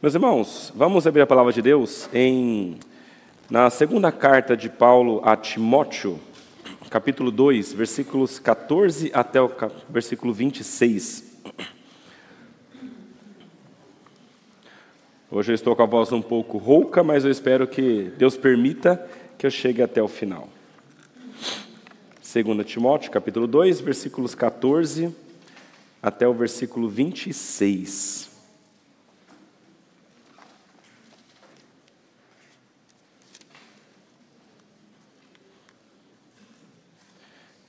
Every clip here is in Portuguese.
Meus irmãos, vamos abrir a palavra de Deus em na segunda carta de Paulo a Timóteo, capítulo 2, versículos 14 até o versículo 26. Hoje eu estou com a voz um pouco rouca, mas eu espero que Deus permita que eu chegue até o final. 2 Timóteo, capítulo 2, versículos 14 até o versículo 26.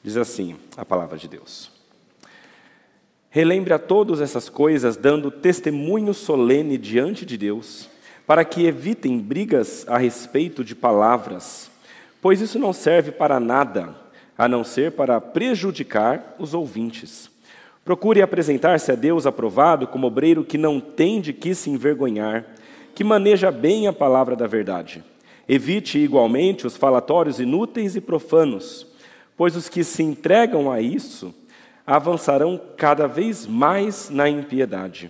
Diz assim a palavra de Deus. Relembre a todos essas coisas, dando testemunho solene diante de Deus, para que evitem brigas a respeito de palavras, pois isso não serve para nada, a não ser para prejudicar os ouvintes. Procure apresentar-se a Deus aprovado como obreiro que não tem de que se envergonhar, que maneja bem a palavra da verdade. Evite igualmente os falatórios inúteis e profanos pois os que se entregam a isso avançarão cada vez mais na impiedade.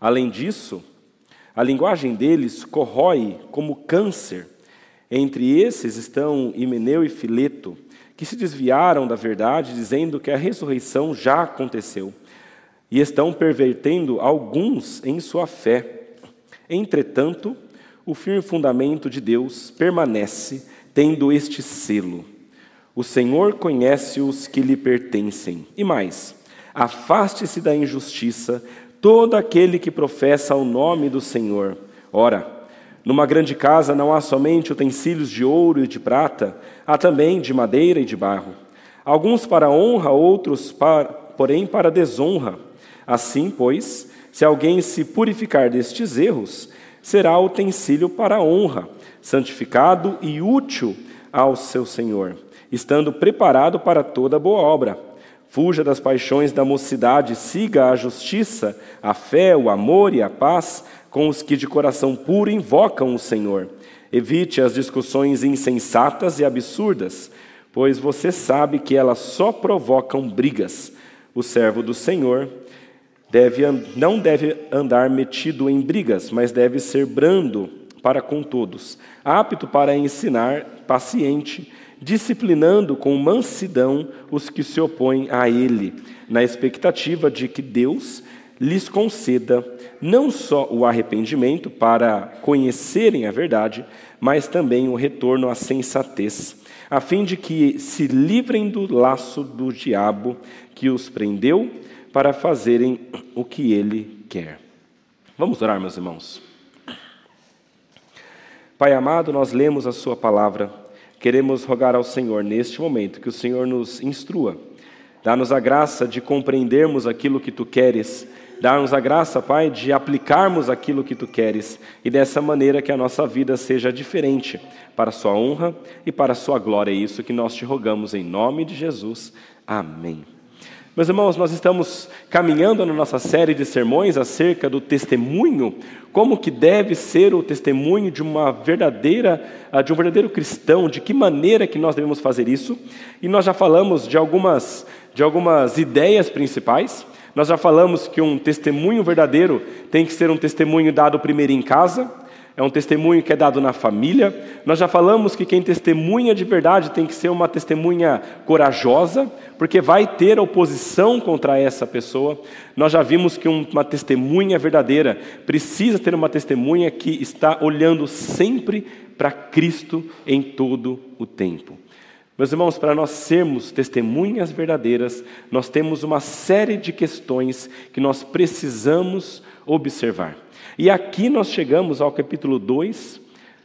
Além disso, a linguagem deles corrói como câncer. Entre esses estão Himeneu e Fileto, que se desviaram da verdade, dizendo que a ressurreição já aconteceu, e estão pervertendo alguns em sua fé. Entretanto, o firme fundamento de Deus permanece, tendo este selo o Senhor conhece os que lhe pertencem. E mais, afaste-se da injustiça todo aquele que professa o nome do Senhor. Ora, numa grande casa não há somente utensílios de ouro e de prata, há também de madeira e de barro. Alguns para honra, outros, para, porém, para desonra. Assim, pois, se alguém se purificar destes erros, será utensílio para honra, santificado e útil ao seu Senhor estando preparado para toda boa obra. Fuja das paixões da mocidade, siga a justiça, a fé, o amor e a paz com os que de coração puro invocam o Senhor. Evite as discussões insensatas e absurdas, pois você sabe que elas só provocam brigas. O servo do Senhor deve, não deve andar metido em brigas, mas deve ser brando para com todos, apto para ensinar, paciente disciplinando com mansidão os que se opõem a ele, na expectativa de que Deus lhes conceda não só o arrependimento para conhecerem a verdade, mas também o retorno à sensatez, a fim de que se livrem do laço do diabo que os prendeu para fazerem o que ele quer. Vamos orar, meus irmãos. Pai amado, nós lemos a Sua palavra queremos rogar ao Senhor neste momento que o Senhor nos instrua. Dá-nos a graça de compreendermos aquilo que tu queres. Dá-nos a graça, Pai, de aplicarmos aquilo que tu queres e dessa maneira que a nossa vida seja diferente para a sua honra e para a sua glória. É isso que nós te rogamos em nome de Jesus. Amém. Meus irmãos, nós estamos caminhando na nossa série de sermões acerca do testemunho, como que deve ser o testemunho de uma verdadeira, ah, de um verdadeiro cristão, de que maneira que nós devemos fazer isso. E nós já falamos de algumas, de algumas ideias principais. Nós já falamos que um testemunho verdadeiro tem que ser um testemunho dado primeiro em casa, é um testemunho que é dado na família. Nós já falamos que quem testemunha de verdade tem que ser uma testemunha corajosa, porque vai ter oposição contra essa pessoa. Nós já vimos que uma testemunha verdadeira precisa ter uma testemunha que está olhando sempre para Cristo em todo o tempo. Meus irmãos, para nós sermos testemunhas verdadeiras, nós temos uma série de questões que nós precisamos observar. E aqui nós chegamos ao capítulo 2,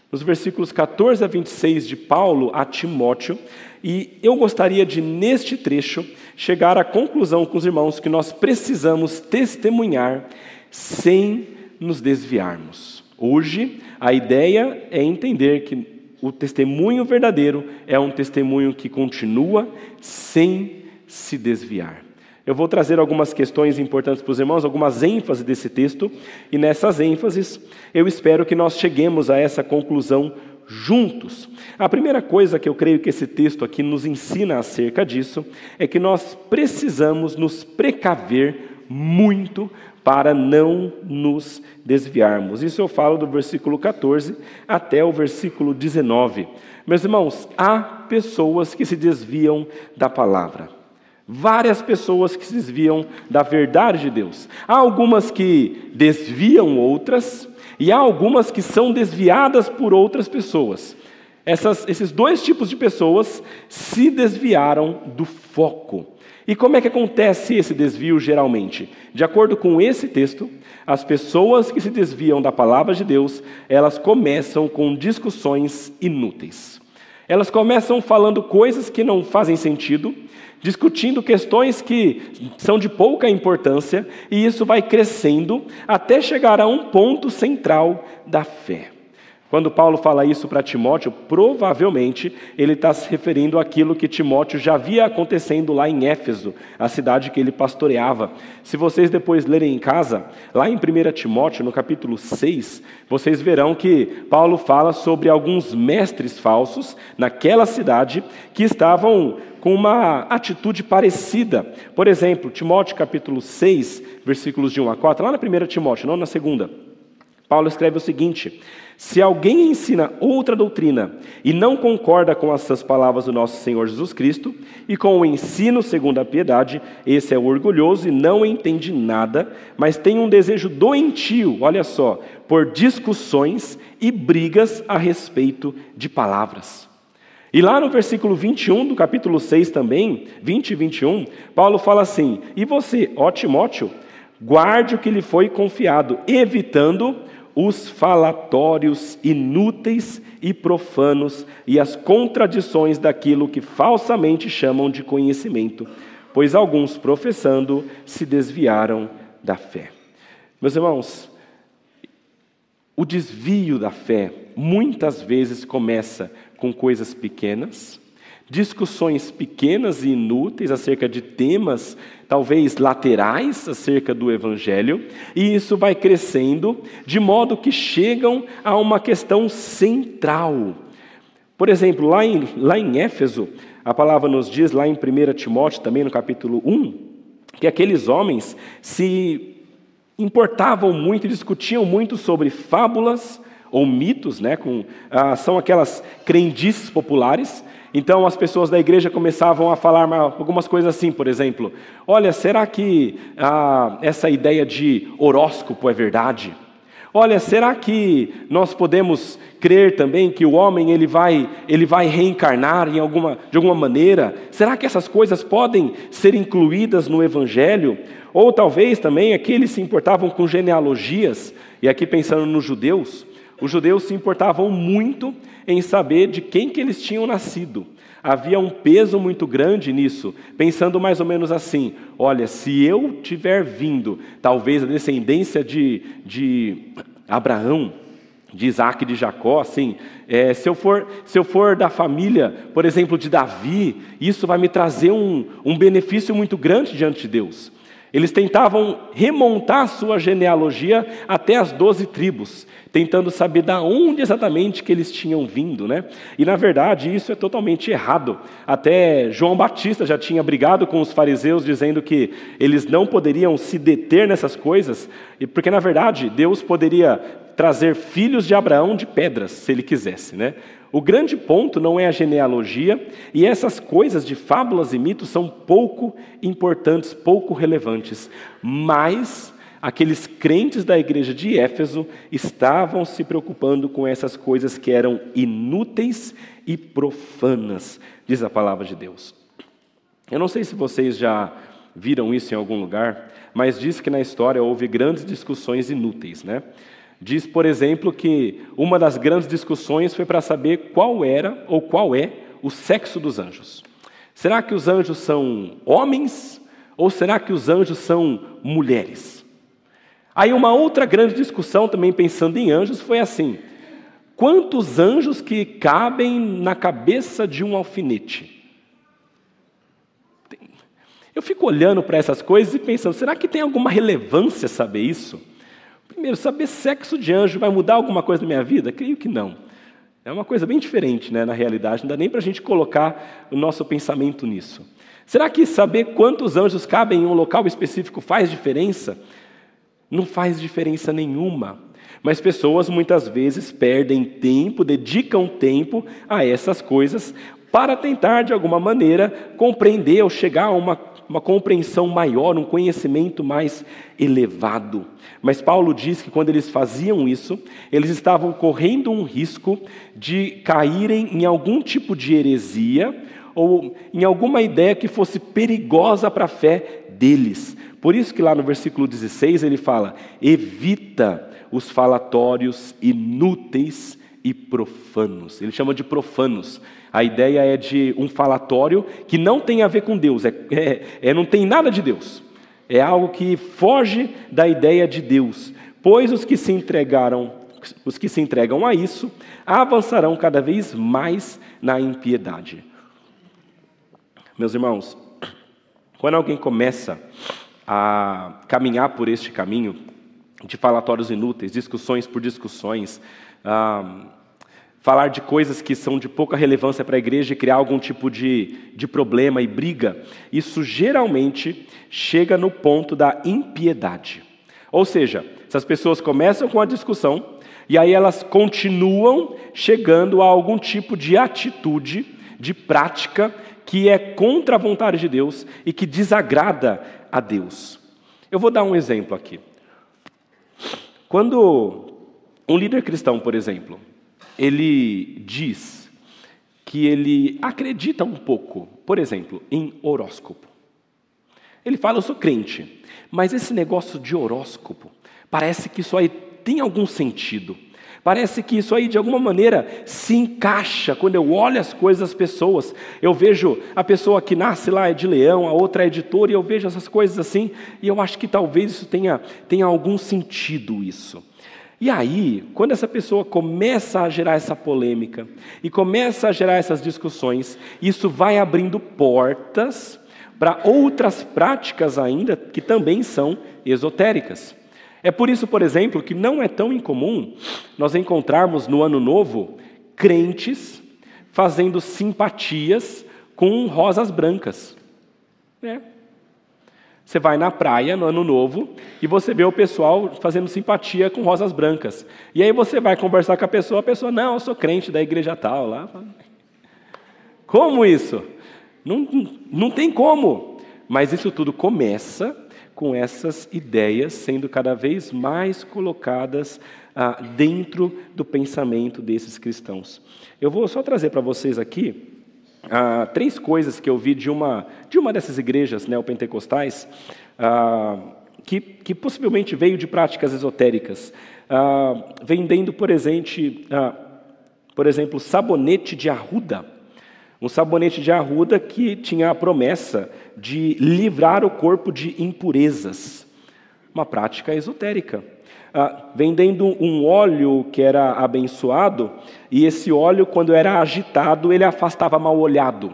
nos versículos 14 a 26 de Paulo a Timóteo, e eu gostaria de, neste trecho, chegar à conclusão com os irmãos que nós precisamos testemunhar sem nos desviarmos. Hoje, a ideia é entender que o testemunho verdadeiro é um testemunho que continua sem se desviar. Eu vou trazer algumas questões importantes para os irmãos, algumas ênfases desse texto, e nessas ênfases eu espero que nós cheguemos a essa conclusão juntos. A primeira coisa que eu creio que esse texto aqui nos ensina acerca disso é que nós precisamos nos precaver muito para não nos desviarmos. Isso eu falo do versículo 14 até o versículo 19. Meus irmãos, há pessoas que se desviam da palavra. Várias pessoas que se desviam da verdade de Deus. Há algumas que desviam outras, e há algumas que são desviadas por outras pessoas. Essas, esses dois tipos de pessoas se desviaram do foco. E como é que acontece esse desvio geralmente? De acordo com esse texto, as pessoas que se desviam da palavra de Deus, elas começam com discussões inúteis. Elas começam falando coisas que não fazem sentido, discutindo questões que são de pouca importância, e isso vai crescendo até chegar a um ponto central da fé. Quando Paulo fala isso para Timóteo, provavelmente ele está se referindo àquilo que Timóteo já via acontecendo lá em Éfeso, a cidade que ele pastoreava. Se vocês depois lerem em casa, lá em 1 Timóteo, no capítulo 6, vocês verão que Paulo fala sobre alguns mestres falsos naquela cidade que estavam com uma atitude parecida. Por exemplo, Timóteo capítulo 6, versículos de 1 a 4, lá na 1 Timóteo, não na segunda. Paulo escreve o seguinte: se alguém ensina outra doutrina e não concorda com essas palavras do nosso Senhor Jesus Cristo e com o ensino segundo a piedade, esse é orgulhoso e não entende nada, mas tem um desejo doentio, olha só, por discussões e brigas a respeito de palavras. E lá no versículo 21 do capítulo 6 também, 20 e 21, Paulo fala assim: E você, ó Timóteo, guarde o que lhe foi confiado, evitando os falatórios inúteis e profanos e as contradições daquilo que falsamente chamam de conhecimento, pois alguns, professando, se desviaram da fé. Meus irmãos, o desvio da fé muitas vezes começa com coisas pequenas, discussões pequenas e inúteis acerca de temas talvez laterais acerca do evangelho, e isso vai crescendo de modo que chegam a uma questão central. Por exemplo, lá em, lá em Éfeso, a palavra nos diz, lá em 1 Timóteo, também no capítulo 1, que aqueles homens se importavam muito, discutiam muito sobre fábulas ou mitos, né, com, ah, são aquelas crendices populares, então as pessoas da igreja começavam a falar algumas coisas assim, por exemplo: olha, será que ah, essa ideia de horóscopo é verdade? Olha, será que nós podemos crer também que o homem ele vai, ele vai reencarnar em alguma, de alguma maneira? Será que essas coisas podem ser incluídas no Evangelho? Ou talvez também aqueles se importavam com genealogias, e aqui pensando nos judeus, os judeus se importavam muito em saber de quem que eles tinham nascido. Havia um peso muito grande nisso, pensando mais ou menos assim: olha, se eu tiver vindo, talvez a descendência de, de Abraão, de Isaac e de Jacó, assim, é, se, eu for, se eu for da família, por exemplo, de Davi, isso vai me trazer um, um benefício muito grande diante de Deus. Eles tentavam remontar sua genealogia até as doze tribos, tentando saber da onde exatamente que eles tinham vindo, né? E na verdade isso é totalmente errado. Até João Batista já tinha brigado com os fariseus dizendo que eles não poderiam se deter nessas coisas, porque na verdade Deus poderia trazer filhos de Abraão de pedras, se ele quisesse, né? O grande ponto não é a genealogia, e essas coisas de fábulas e mitos são pouco importantes, pouco relevantes, mas aqueles crentes da igreja de Éfeso estavam se preocupando com essas coisas que eram inúteis e profanas, diz a palavra de Deus. Eu não sei se vocês já viram isso em algum lugar, mas diz que na história houve grandes discussões inúteis, né? Diz, por exemplo, que uma das grandes discussões foi para saber qual era ou qual é o sexo dos anjos. Será que os anjos são homens ou será que os anjos são mulheres? Aí uma outra grande discussão também pensando em anjos foi assim: quantos anjos que cabem na cabeça de um alfinete? Eu fico olhando para essas coisas e pensando, será que tem alguma relevância saber isso? Primeiro, saber sexo de anjo vai mudar alguma coisa na minha vida? Creio que não. É uma coisa bem diferente né, na realidade, não dá nem para a gente colocar o nosso pensamento nisso. Será que saber quantos anjos cabem em um local específico faz diferença? Não faz diferença nenhuma. Mas pessoas muitas vezes perdem tempo, dedicam tempo a essas coisas para tentar, de alguma maneira, compreender ou chegar a uma, uma compreensão maior, um conhecimento mais elevado. Mas Paulo diz que quando eles faziam isso, eles estavam correndo um risco de caírem em algum tipo de heresia ou em alguma ideia que fosse perigosa para a fé deles. Por isso que lá no versículo 16 ele fala: evita os falatórios inúteis e profanos. Ele chama de profanos. A ideia é de um falatório que não tem a ver com Deus, é, é, é não tem nada de Deus. É algo que foge da ideia de Deus. Pois os que se entregaram, os que se entregam a isso, avançarão cada vez mais na impiedade. Meus irmãos, quando alguém começa a caminhar por este caminho de falatórios inúteis, discussões por discussões, ah, falar de coisas que são de pouca relevância para a igreja e criar algum tipo de, de problema e briga, isso geralmente chega no ponto da impiedade. Ou seja, essas pessoas começam com a discussão e aí elas continuam chegando a algum tipo de atitude, de prática que é contra a vontade de Deus e que desagrada a Deus. Eu vou dar um exemplo aqui. Quando um líder cristão, por exemplo, ele diz que ele acredita um pouco, por exemplo, em horóscopo. Ele fala, eu sou crente, mas esse negócio de horóscopo, parece que isso aí tem algum sentido. Parece que isso aí, de alguma maneira, se encaixa quando eu olho as coisas das pessoas. Eu vejo a pessoa que nasce lá é de leão, a outra é editora, e eu vejo essas coisas assim, e eu acho que talvez isso tenha, tenha algum sentido, isso. E aí, quando essa pessoa começa a gerar essa polêmica, e começa a gerar essas discussões, isso vai abrindo portas para outras práticas ainda que também são esotéricas. É por isso, por exemplo, que não é tão incomum nós encontrarmos no Ano Novo crentes fazendo simpatias com rosas brancas. É. Você vai na praia no Ano Novo e você vê o pessoal fazendo simpatia com rosas brancas. E aí você vai conversar com a pessoa, a pessoa, não, eu sou crente da igreja tal. Lá. Como isso? Não, não tem como. Mas isso tudo começa com essas ideias sendo cada vez mais colocadas ah, dentro do pensamento desses cristãos. Eu vou só trazer para vocês aqui ah, três coisas que eu vi de uma, de uma dessas igrejas neopentecostais, ah, que, que possivelmente veio de práticas esotéricas, ah, vendendo, por exemplo, ah, por exemplo, sabonete de arruda. Um sabonete de arruda que tinha a promessa de livrar o corpo de impurezas. Uma prática esotérica. Ah, vendendo um óleo que era abençoado, e esse óleo, quando era agitado, ele afastava mal olhado.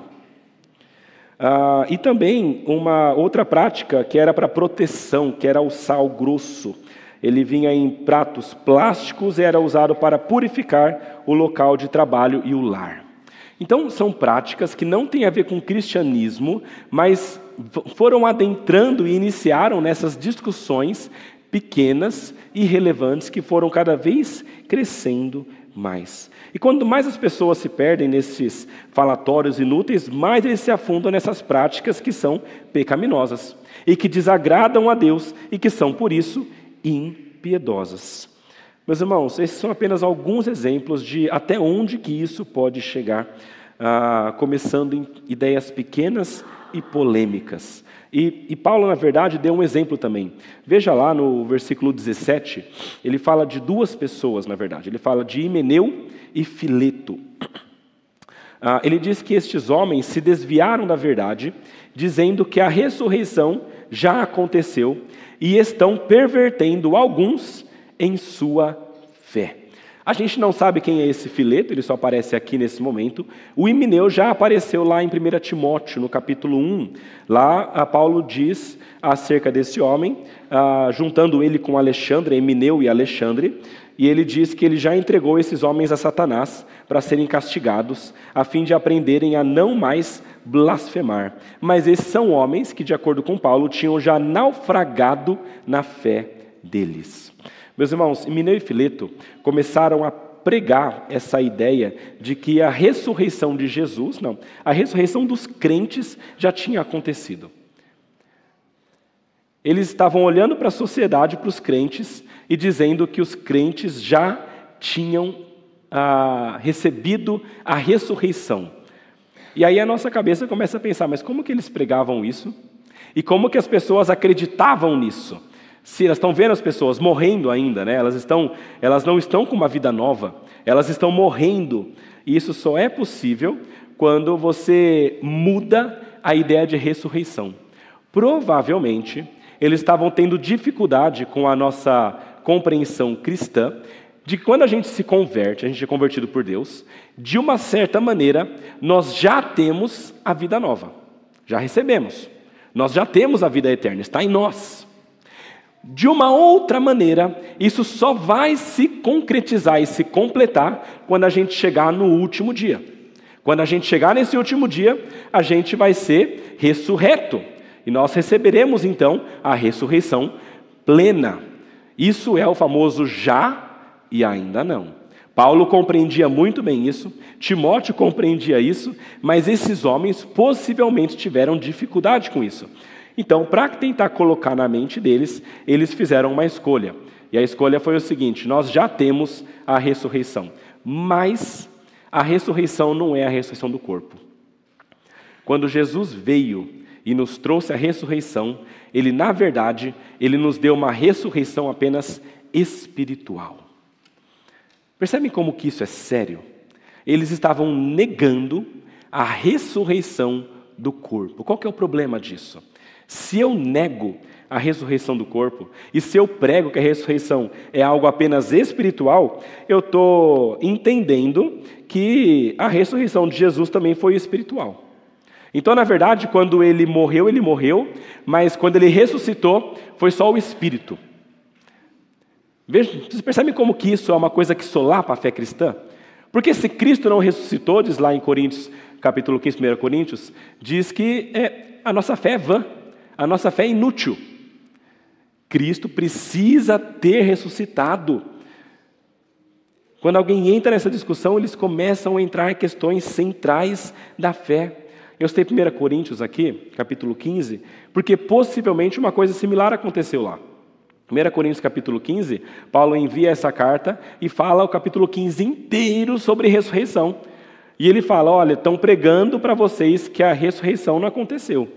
Ah, e também uma outra prática que era para proteção, que era o sal grosso. Ele vinha em pratos plásticos e era usado para purificar o local de trabalho e o lar. Então, são práticas que não têm a ver com cristianismo, mas foram adentrando e iniciaram nessas discussões pequenas e relevantes que foram cada vez crescendo mais. E quanto mais as pessoas se perdem nesses falatórios inúteis, mais eles se afundam nessas práticas que são pecaminosas e que desagradam a Deus e que são, por isso, impiedosas. Meus irmãos, esses são apenas alguns exemplos de até onde que isso pode chegar, ah, começando em ideias pequenas e polêmicas. E, e, Paulo, na verdade, deu um exemplo também. Veja lá no versículo 17, ele fala de duas pessoas, na verdade. Ele fala de Himeneu e Fileto. Ah, ele diz que estes homens se desviaram da verdade, dizendo que a ressurreição já aconteceu e estão pervertendo alguns em sua fé. A gente não sabe quem é esse Fileto, ele só aparece aqui nesse momento. O Himeneu já apareceu lá em 1 Timóteo, no capítulo 1. Lá, Paulo diz acerca desse homem, ah, juntando ele com Alexandre, Himeneu e Alexandre, e ele diz que ele já entregou esses homens a Satanás para serem castigados, a fim de aprenderem a não mais blasfemar. Mas esses são homens que, de acordo com Paulo, tinham já naufragado na fé deles. Meus irmãos, Mineu e Fileto começaram a pregar essa ideia de que a ressurreição de Jesus, não, a ressurreição dos crentes já tinha acontecido. Eles estavam olhando para a sociedade, para os crentes, e dizendo que os crentes já tinham ah, recebido a ressurreição. E aí a nossa cabeça começa a pensar, mas como que eles pregavam isso? E como que as pessoas acreditavam nisso? Se elas estão vendo as pessoas morrendo ainda, né? elas, estão, elas não estão com uma vida nova, elas estão morrendo. E isso só é possível quando você muda a ideia de ressurreição. Provavelmente, eles estavam tendo dificuldade com a nossa compreensão cristã de quando a gente se converte, a gente é convertido por Deus, de uma certa maneira, nós já temos a vida nova, já recebemos, nós já temos a vida eterna, está em nós. De uma outra maneira, isso só vai se concretizar e se completar quando a gente chegar no último dia. Quando a gente chegar nesse último dia, a gente vai ser ressurreto. E nós receberemos então a ressurreição plena. Isso é o famoso já e ainda não. Paulo compreendia muito bem isso, Timóteo compreendia isso, mas esses homens possivelmente tiveram dificuldade com isso. Então, para tentar colocar na mente deles, eles fizeram uma escolha. E a escolha foi o seguinte: nós já temos a ressurreição, mas a ressurreição não é a ressurreição do corpo. Quando Jesus veio e nos trouxe a ressurreição, ele na verdade, ele nos deu uma ressurreição apenas espiritual. Percebem como que isso é sério? Eles estavam negando a ressurreição do corpo. Qual que é o problema disso? Se eu nego a ressurreição do corpo, e se eu prego que a ressurreição é algo apenas espiritual, eu estou entendendo que a ressurreição de Jesus também foi espiritual. Então, na verdade, quando ele morreu, ele morreu, mas quando ele ressuscitou, foi só o espírito. Veja, vocês percebem como que isso é uma coisa que solapa a fé cristã? Porque se Cristo não ressuscitou, diz lá em Coríntios, capítulo 15, 1 Coríntios, diz que é, a nossa fé é vã. A nossa fé é inútil. Cristo precisa ter ressuscitado. Quando alguém entra nessa discussão, eles começam a entrar em questões centrais da fé. Eu citei 1 Coríntios aqui, capítulo 15, porque possivelmente uma coisa similar aconteceu lá. 1 Coríntios capítulo 15, Paulo envia essa carta e fala o capítulo 15 inteiro sobre ressurreição. E ele fala: olha, estão pregando para vocês que a ressurreição não aconteceu.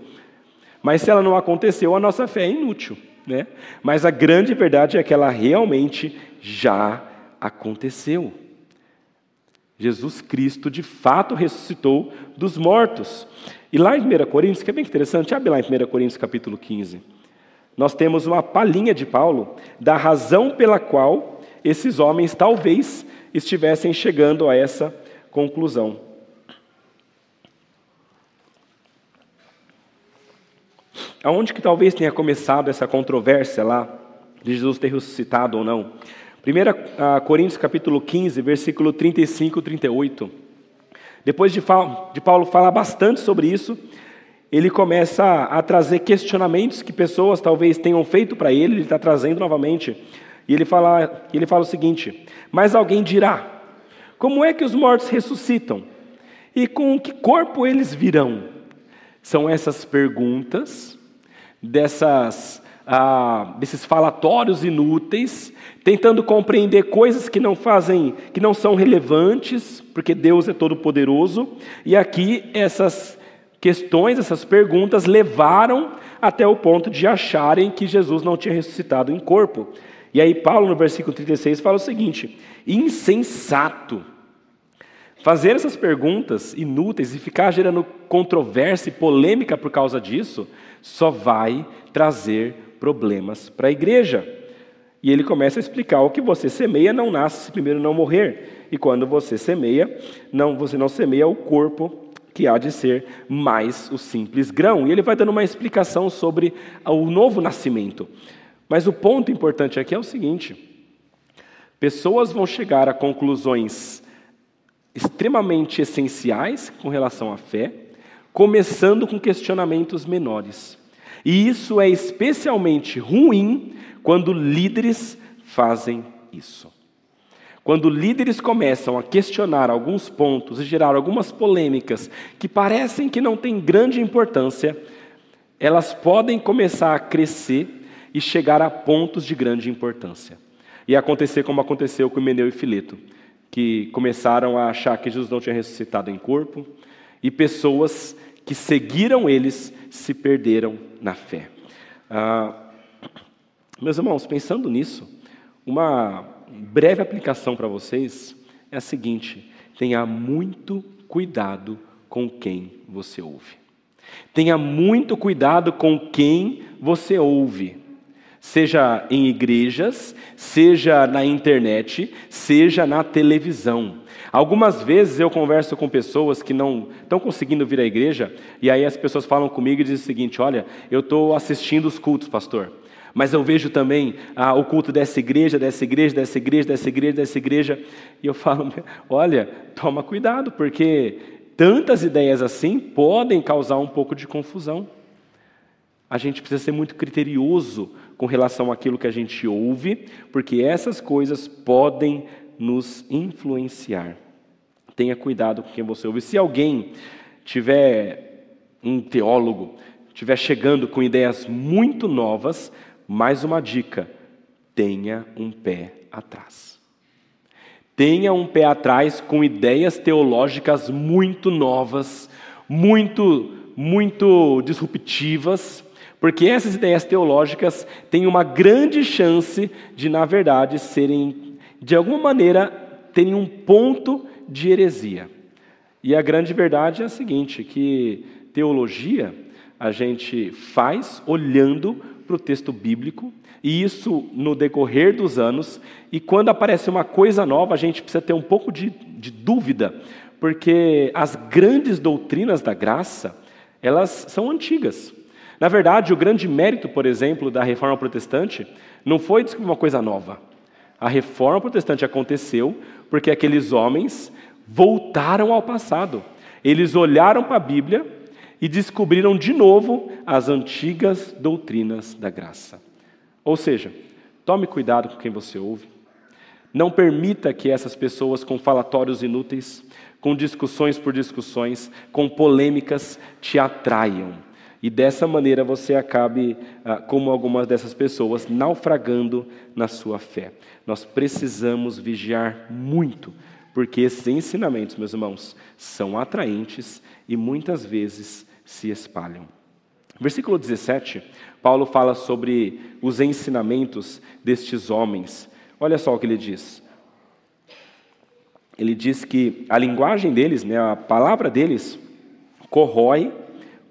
Mas se ela não aconteceu, a nossa fé é inútil. Né? Mas a grande verdade é que ela realmente já aconteceu. Jesus Cristo de fato ressuscitou dos mortos. E lá em 1 Coríntios, que é bem interessante, abre lá em 1 Coríntios capítulo 15. Nós temos uma palhinha de Paulo da razão pela qual esses homens talvez estivessem chegando a essa conclusão. Aonde que talvez tenha começado essa controvérsia lá de Jesus ter ressuscitado ou não? 1 Coríntios capítulo 15, versículo 35 e 38. Depois de, de Paulo falar bastante sobre isso, ele começa a trazer questionamentos que pessoas talvez tenham feito para ele, ele está trazendo novamente. E ele fala, ele fala o seguinte: Mas alguém dirá: Como é que os mortos ressuscitam? E com que corpo eles virão? São essas perguntas dessas, ah, desses falatórios inúteis, tentando compreender coisas que não fazem, que não são relevantes, porque Deus é todo poderoso. E aqui essas questões, essas perguntas levaram até o ponto de acharem que Jesus não tinha ressuscitado em corpo. E aí Paulo no versículo 36 fala o seguinte: insensato. Fazer essas perguntas inúteis e ficar gerando controvérsia e polêmica por causa disso, só vai trazer problemas para a igreja. E ele começa a explicar: o que você semeia não nasce se primeiro não morrer. E quando você semeia, não, você não semeia o corpo que há de ser mais o simples grão. E ele vai dando uma explicação sobre o novo nascimento. Mas o ponto importante aqui é o seguinte: pessoas vão chegar a conclusões extremamente essenciais com relação à fé, começando com questionamentos menores. E isso é especialmente ruim quando líderes fazem isso. Quando líderes começam a questionar alguns pontos e gerar algumas polêmicas que parecem que não têm grande importância, elas podem começar a crescer e chegar a pontos de grande importância. E acontecer como aconteceu com Meneu e Fileto, que começaram a achar que Jesus não tinha ressuscitado em corpo, e pessoas que seguiram eles se perderam na fé. Ah, meus irmãos, pensando nisso, uma breve aplicação para vocês é a seguinte: tenha muito cuidado com quem você ouve. Tenha muito cuidado com quem você ouve. Seja em igrejas, seja na internet, seja na televisão. Algumas vezes eu converso com pessoas que não estão conseguindo vir à igreja, e aí as pessoas falam comigo e dizem o seguinte: Olha, eu estou assistindo os cultos, pastor. Mas eu vejo também ah, o culto dessa igreja, dessa igreja, dessa igreja, dessa igreja, dessa igreja, e eu falo: olha, toma cuidado, porque tantas ideias assim podem causar um pouco de confusão. A gente precisa ser muito criterioso com relação àquilo que a gente ouve, porque essas coisas podem nos influenciar. Tenha cuidado com quem você ouve. Se alguém tiver um teólogo, estiver chegando com ideias muito novas, mais uma dica: tenha um pé atrás. Tenha um pé atrás com ideias teológicas muito novas, muito, muito disruptivas, porque essas ideias teológicas têm uma grande chance de, na verdade, serem, de alguma maneira, terem um ponto de heresia. E a grande verdade é a seguinte: que teologia a gente faz olhando para o texto bíblico, e isso no decorrer dos anos, e quando aparece uma coisa nova, a gente precisa ter um pouco de, de dúvida, porque as grandes doutrinas da graça, elas são antigas. Na verdade, o grande mérito, por exemplo, da reforma protestante não foi descobrir uma coisa nova. A reforma protestante aconteceu porque aqueles homens voltaram ao passado. Eles olharam para a Bíblia e descobriram de novo as antigas doutrinas da graça. Ou seja, tome cuidado com quem você ouve. Não permita que essas pessoas com falatórios inúteis, com discussões por discussões, com polêmicas, te atraiam. E dessa maneira você acabe, ah, como algumas dessas pessoas, naufragando na sua fé. Nós precisamos vigiar muito, porque esses ensinamentos, meus irmãos, são atraentes e muitas vezes se espalham. Versículo 17, Paulo fala sobre os ensinamentos destes homens. Olha só o que ele diz. Ele diz que a linguagem deles, né, a palavra deles, corrói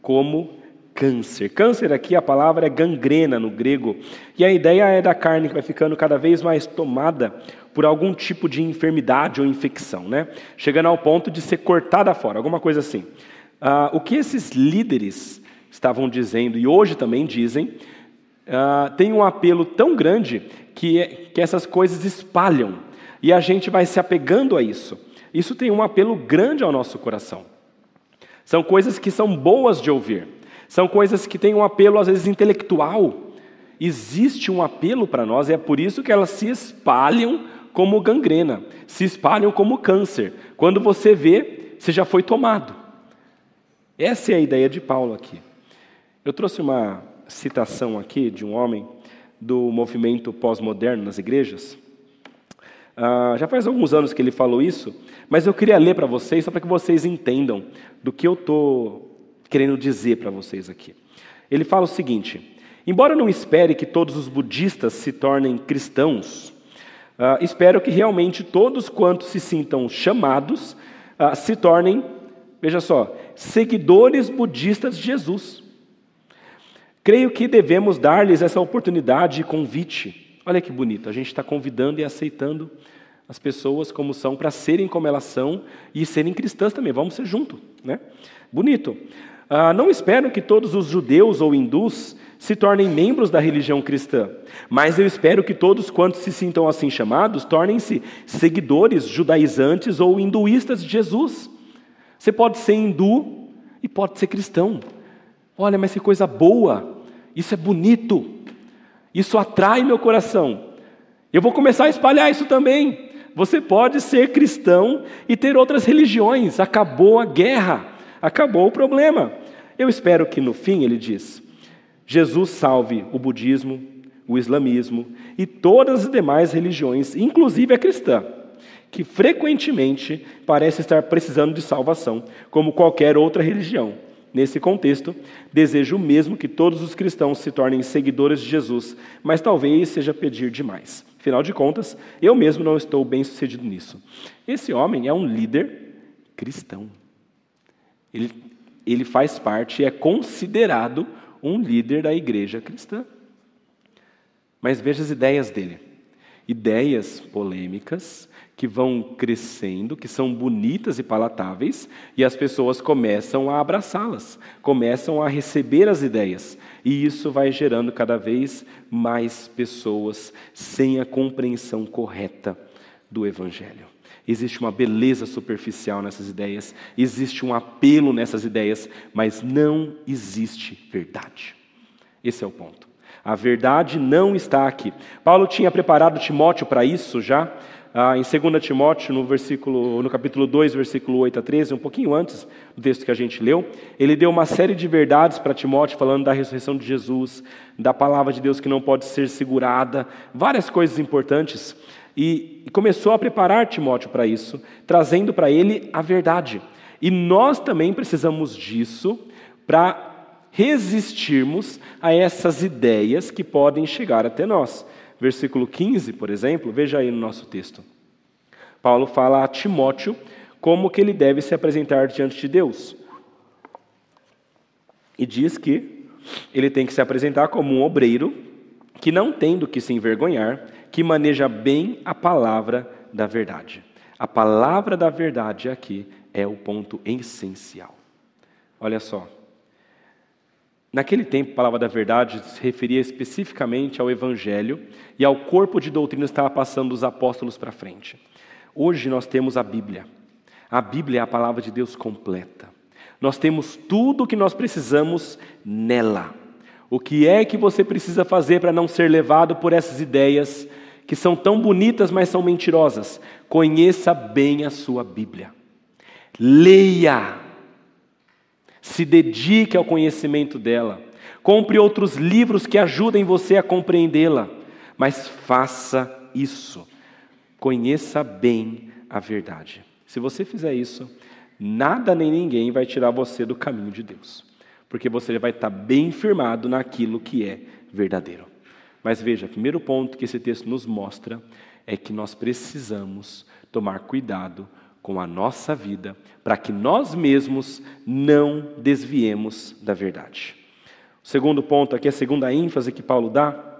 como câncer. Câncer aqui, a palavra é gangrena no grego. E a ideia é da carne que vai ficando cada vez mais tomada por algum tipo de enfermidade ou infecção, né? Chegando ao ponto de ser cortada fora, alguma coisa assim. Ah, o que esses líderes estavam dizendo, e hoje também dizem, ah, tem um apelo tão grande que, é, que essas coisas espalham, e a gente vai se apegando a isso. Isso tem um apelo grande ao nosso coração. São coisas que são boas de ouvir, são coisas que têm um apelo, às vezes, intelectual. Existe um apelo para nós, e é por isso que elas se espalham como gangrena, se espalham como câncer. Quando você vê, você já foi tomado. Essa é a ideia de Paulo aqui. Eu trouxe uma citação aqui de um homem do movimento pós-moderno nas igrejas. Ah, já faz alguns anos que ele falou isso, mas eu queria ler para vocês, só para que vocês entendam do que eu estou querendo dizer para vocês aqui. Ele fala o seguinte: embora não espere que todos os budistas se tornem cristãos, ah, espero que realmente todos quantos se sintam chamados ah, se tornem, veja só, seguidores budistas de Jesus. Creio que devemos dar-lhes essa oportunidade e convite. Olha que bonito, a gente está convidando e aceitando as pessoas como são para serem como elas são e serem cristãs também. Vamos ser junto, né? Bonito. Ah, não espero que todos os judeus ou hindus se tornem membros da religião cristã, mas eu espero que todos quantos se sintam assim chamados tornem-se seguidores judaizantes ou hinduístas de Jesus. Você pode ser hindu e pode ser cristão. Olha, mas que coisa boa! Isso é bonito. Isso atrai meu coração. Eu vou começar a espalhar isso também. Você pode ser cristão e ter outras religiões. Acabou a guerra, acabou o problema. Eu espero que no fim, ele diz, Jesus salve o budismo, o islamismo e todas as demais religiões, inclusive a cristã, que frequentemente parece estar precisando de salvação, como qualquer outra religião. Nesse contexto, desejo mesmo que todos os cristãos se tornem seguidores de Jesus, mas talvez seja pedir demais. Afinal de contas, eu mesmo não estou bem sucedido nisso. Esse homem é um líder cristão. Ele, ele faz parte, é considerado um líder da igreja cristã. Mas veja as ideias dele. Ideias polêmicas, que vão crescendo, que são bonitas e palatáveis, e as pessoas começam a abraçá-las, começam a receber as ideias, e isso vai gerando cada vez mais pessoas sem a compreensão correta do Evangelho. Existe uma beleza superficial nessas ideias, existe um apelo nessas ideias, mas não existe verdade. Esse é o ponto. A verdade não está aqui. Paulo tinha preparado Timóteo para isso já, ah, em 2 Timóteo, no, versículo, no capítulo 2, versículo 8 a 13, um pouquinho antes do texto que a gente leu, ele deu uma série de verdades para Timóteo, falando da ressurreição de Jesus, da palavra de Deus que não pode ser segurada, várias coisas importantes. E, começou a preparar Timóteo para isso, trazendo para ele a verdade. E nós também precisamos disso para resistirmos a essas ideias que podem chegar até nós versículo 15, por exemplo, veja aí no nosso texto. Paulo fala a Timóteo como que ele deve se apresentar diante de Deus. E diz que ele tem que se apresentar como um obreiro que não tem do que se envergonhar, que maneja bem a palavra da verdade. A palavra da verdade aqui é o ponto essencial. Olha só, Naquele tempo, a palavra da verdade se referia especificamente ao Evangelho e ao corpo de doutrina que estava passando os apóstolos para frente. Hoje nós temos a Bíblia. A Bíblia é a palavra de Deus completa. Nós temos tudo o que nós precisamos nela. O que é que você precisa fazer para não ser levado por essas ideias que são tão bonitas, mas são mentirosas? Conheça bem a sua Bíblia. Leia se dedique ao conhecimento dela. Compre outros livros que ajudem você a compreendê-la. Mas faça isso. Conheça bem a verdade. Se você fizer isso, nada nem ninguém vai tirar você do caminho de Deus. Porque você vai estar bem firmado naquilo que é verdadeiro. Mas veja, primeiro ponto que esse texto nos mostra é que nós precisamos tomar cuidado com a nossa vida, para que nós mesmos não desviemos da verdade. O segundo ponto aqui, a segunda ênfase que Paulo dá,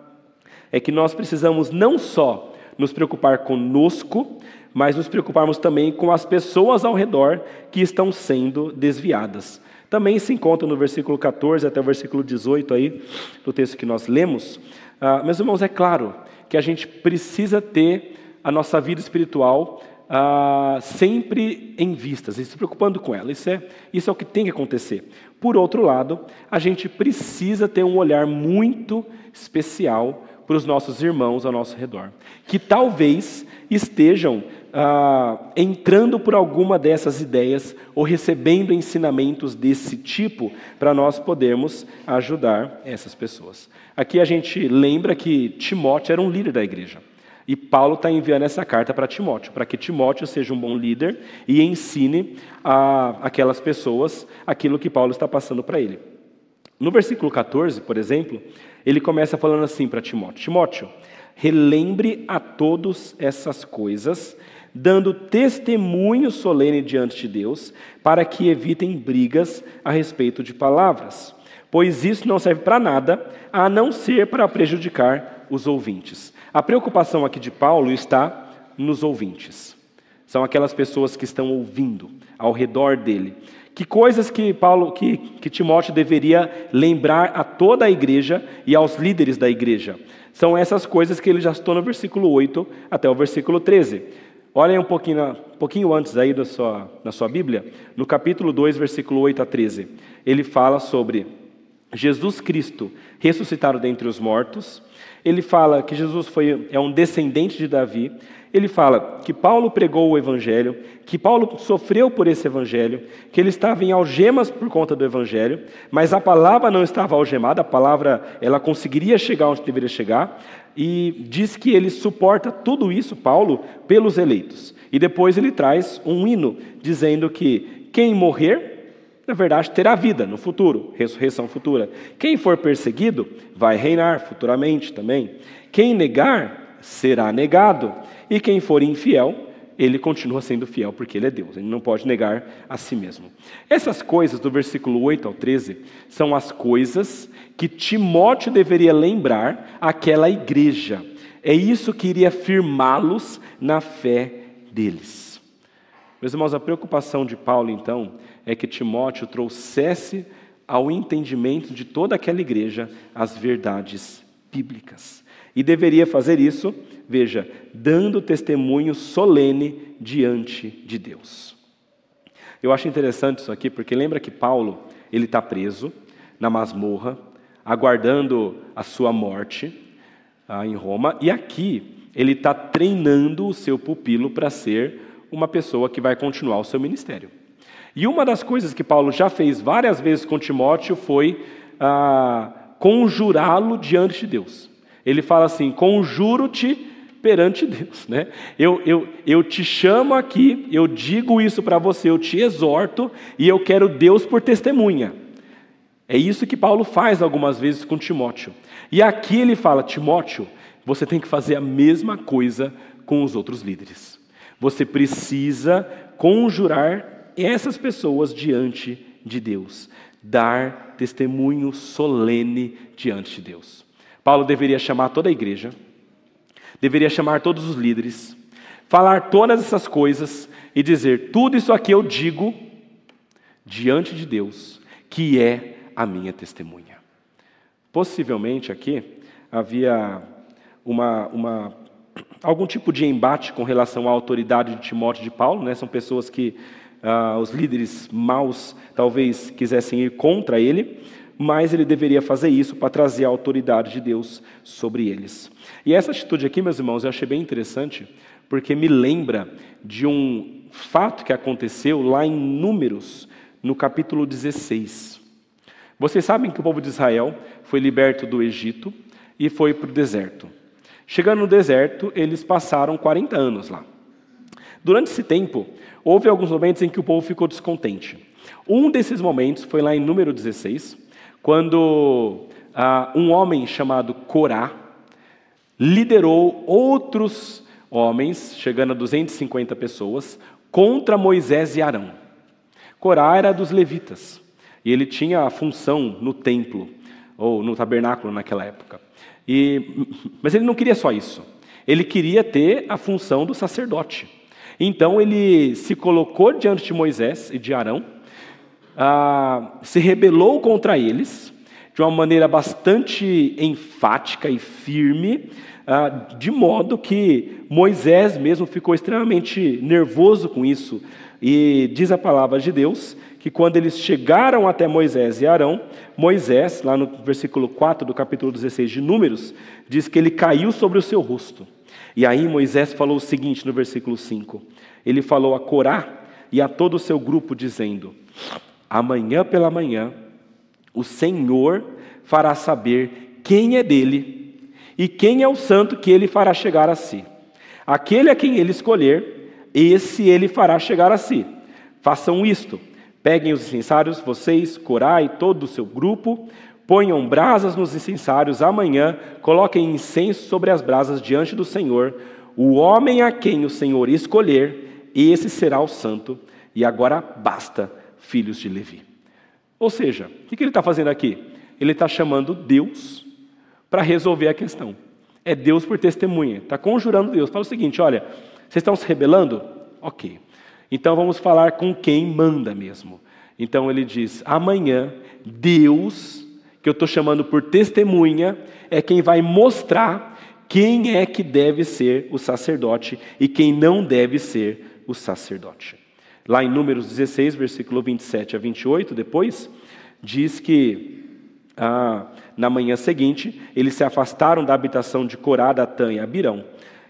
é que nós precisamos não só nos preocupar conosco, mas nos preocuparmos também com as pessoas ao redor que estão sendo desviadas. Também se encontra no versículo 14 até o versículo 18 aí, do texto que nós lemos. Ah, meus irmãos, é claro que a gente precisa ter a nossa vida espiritual ah, sempre em vistas e se preocupando com ela. Isso é, isso é o que tem que acontecer. Por outro lado, a gente precisa ter um olhar muito especial para os nossos irmãos ao nosso redor, que talvez estejam ah, entrando por alguma dessas ideias ou recebendo ensinamentos desse tipo para nós podermos ajudar essas pessoas. Aqui a gente lembra que Timóteo era um líder da igreja. E Paulo está enviando essa carta para Timóteo, para que Timóteo seja um bom líder e ensine a aquelas pessoas aquilo que Paulo está passando para ele. No versículo 14, por exemplo, ele começa falando assim para Timóteo: Timóteo, relembre a todos essas coisas, dando testemunho solene diante de Deus, para que evitem brigas a respeito de palavras, pois isso não serve para nada, a não ser para prejudicar os ouvintes. A preocupação aqui de Paulo está nos ouvintes. São aquelas pessoas que estão ouvindo ao redor dele. Que coisas que Paulo, que, que Timóteo deveria lembrar a toda a igreja e aos líderes da igreja? São essas coisas que ele já citou no versículo 8 até o versículo 13. Olhem um pouquinho, um pouquinho antes aí da sua, na sua Bíblia, no capítulo 2, versículo 8 a 13. Ele fala sobre Jesus Cristo ressuscitado dentre os mortos. Ele fala que Jesus foi, é um descendente de Davi. Ele fala que Paulo pregou o evangelho, que Paulo sofreu por esse evangelho, que ele estava em algemas por conta do evangelho, mas a palavra não estava algemada, a palavra ela conseguiria chegar onde deveria chegar, e diz que ele suporta tudo isso, Paulo, pelos eleitos. E depois ele traz um hino dizendo que quem morrer na verdade, terá vida no futuro, ressurreição futura. Quem for perseguido vai reinar futuramente também. Quem negar será negado. E quem for infiel, ele continua sendo fiel porque ele é Deus, ele não pode negar a si mesmo. Essas coisas, do versículo 8 ao 13, são as coisas que Timóteo deveria lembrar àquela igreja. É isso que iria firmá-los na fé deles. Meus irmãos, a preocupação de Paulo, então, é que Timóteo trouxesse ao entendimento de toda aquela igreja as verdades bíblicas. E deveria fazer isso, veja, dando testemunho solene diante de Deus. Eu acho interessante isso aqui, porque lembra que Paulo ele está preso na masmorra, aguardando a sua morte ah, em Roma, e aqui ele está treinando o seu pupilo para ser uma pessoa que vai continuar o seu ministério. E uma das coisas que Paulo já fez várias vezes com Timóteo foi ah, conjurá-lo diante de Deus. Ele fala assim: conjuro-te perante Deus. Né? Eu, eu, eu te chamo aqui, eu digo isso para você, eu te exorto e eu quero Deus por testemunha. É isso que Paulo faz algumas vezes com Timóteo. E aqui ele fala: Timóteo, você tem que fazer a mesma coisa com os outros líderes. Você precisa conjurar essas pessoas diante de Deus, dar testemunho solene diante de Deus. Paulo deveria chamar toda a igreja, deveria chamar todos os líderes, falar todas essas coisas e dizer: tudo isso aqui eu digo diante de Deus, que é a minha testemunha. Possivelmente aqui havia uma, uma, algum tipo de embate com relação à autoridade de Timóteo de Paulo, né? são pessoas que ah, os líderes maus talvez quisessem ir contra ele, mas ele deveria fazer isso para trazer a autoridade de Deus sobre eles. E essa atitude aqui, meus irmãos, eu achei bem interessante, porque me lembra de um fato que aconteceu lá em Números, no capítulo 16. Vocês sabem que o povo de Israel foi liberto do Egito e foi para o deserto. Chegando no deserto, eles passaram 40 anos lá. Durante esse tempo, houve alguns momentos em que o povo ficou descontente. Um desses momentos foi lá em número 16, quando ah, um homem chamado Corá liderou outros homens, chegando a 250 pessoas, contra Moisés e Arão. Corá era dos levitas, e ele tinha a função no templo, ou no tabernáculo naquela época. E, mas ele não queria só isso, ele queria ter a função do sacerdote. Então ele se colocou diante de Moisés e de Arão, ah, se rebelou contra eles, de uma maneira bastante enfática e firme, de modo que Moisés mesmo ficou extremamente nervoso com isso. E diz a palavra de Deus que quando eles chegaram até Moisés e Arão, Moisés, lá no versículo 4 do capítulo 16 de Números, diz que ele caiu sobre o seu rosto. E aí Moisés falou o seguinte no versículo 5: ele falou a Corá e a todo o seu grupo, dizendo: Amanhã pela manhã, o Senhor fará saber quem é dele e quem é o santo que ele fará chegar a si. Aquele a quem ele escolher, esse ele fará chegar a si. Façam isto. Peguem os incensários, vocês, Corá e todo o seu grupo, ponham brasas nos incensários amanhã, coloquem incenso sobre as brasas diante do Senhor. O homem a quem o Senhor escolher, esse será o santo, e agora basta, filhos de Levi. Ou seja, o que ele está fazendo aqui? Ele está chamando Deus para resolver a questão. é Deus por testemunha. Está conjurando Deus. Fala o seguinte: olha, vocês estão se rebelando? Ok. Então vamos falar com quem manda mesmo. Então ele diz: amanhã, Deus, que eu estou chamando por testemunha, é quem vai mostrar quem é que deve ser o sacerdote e quem não deve ser o sacerdote. Lá em Números 16, versículo 27 a 28, depois, diz que ah, na manhã seguinte eles se afastaram da habitação de Corá, Datã e Abirão.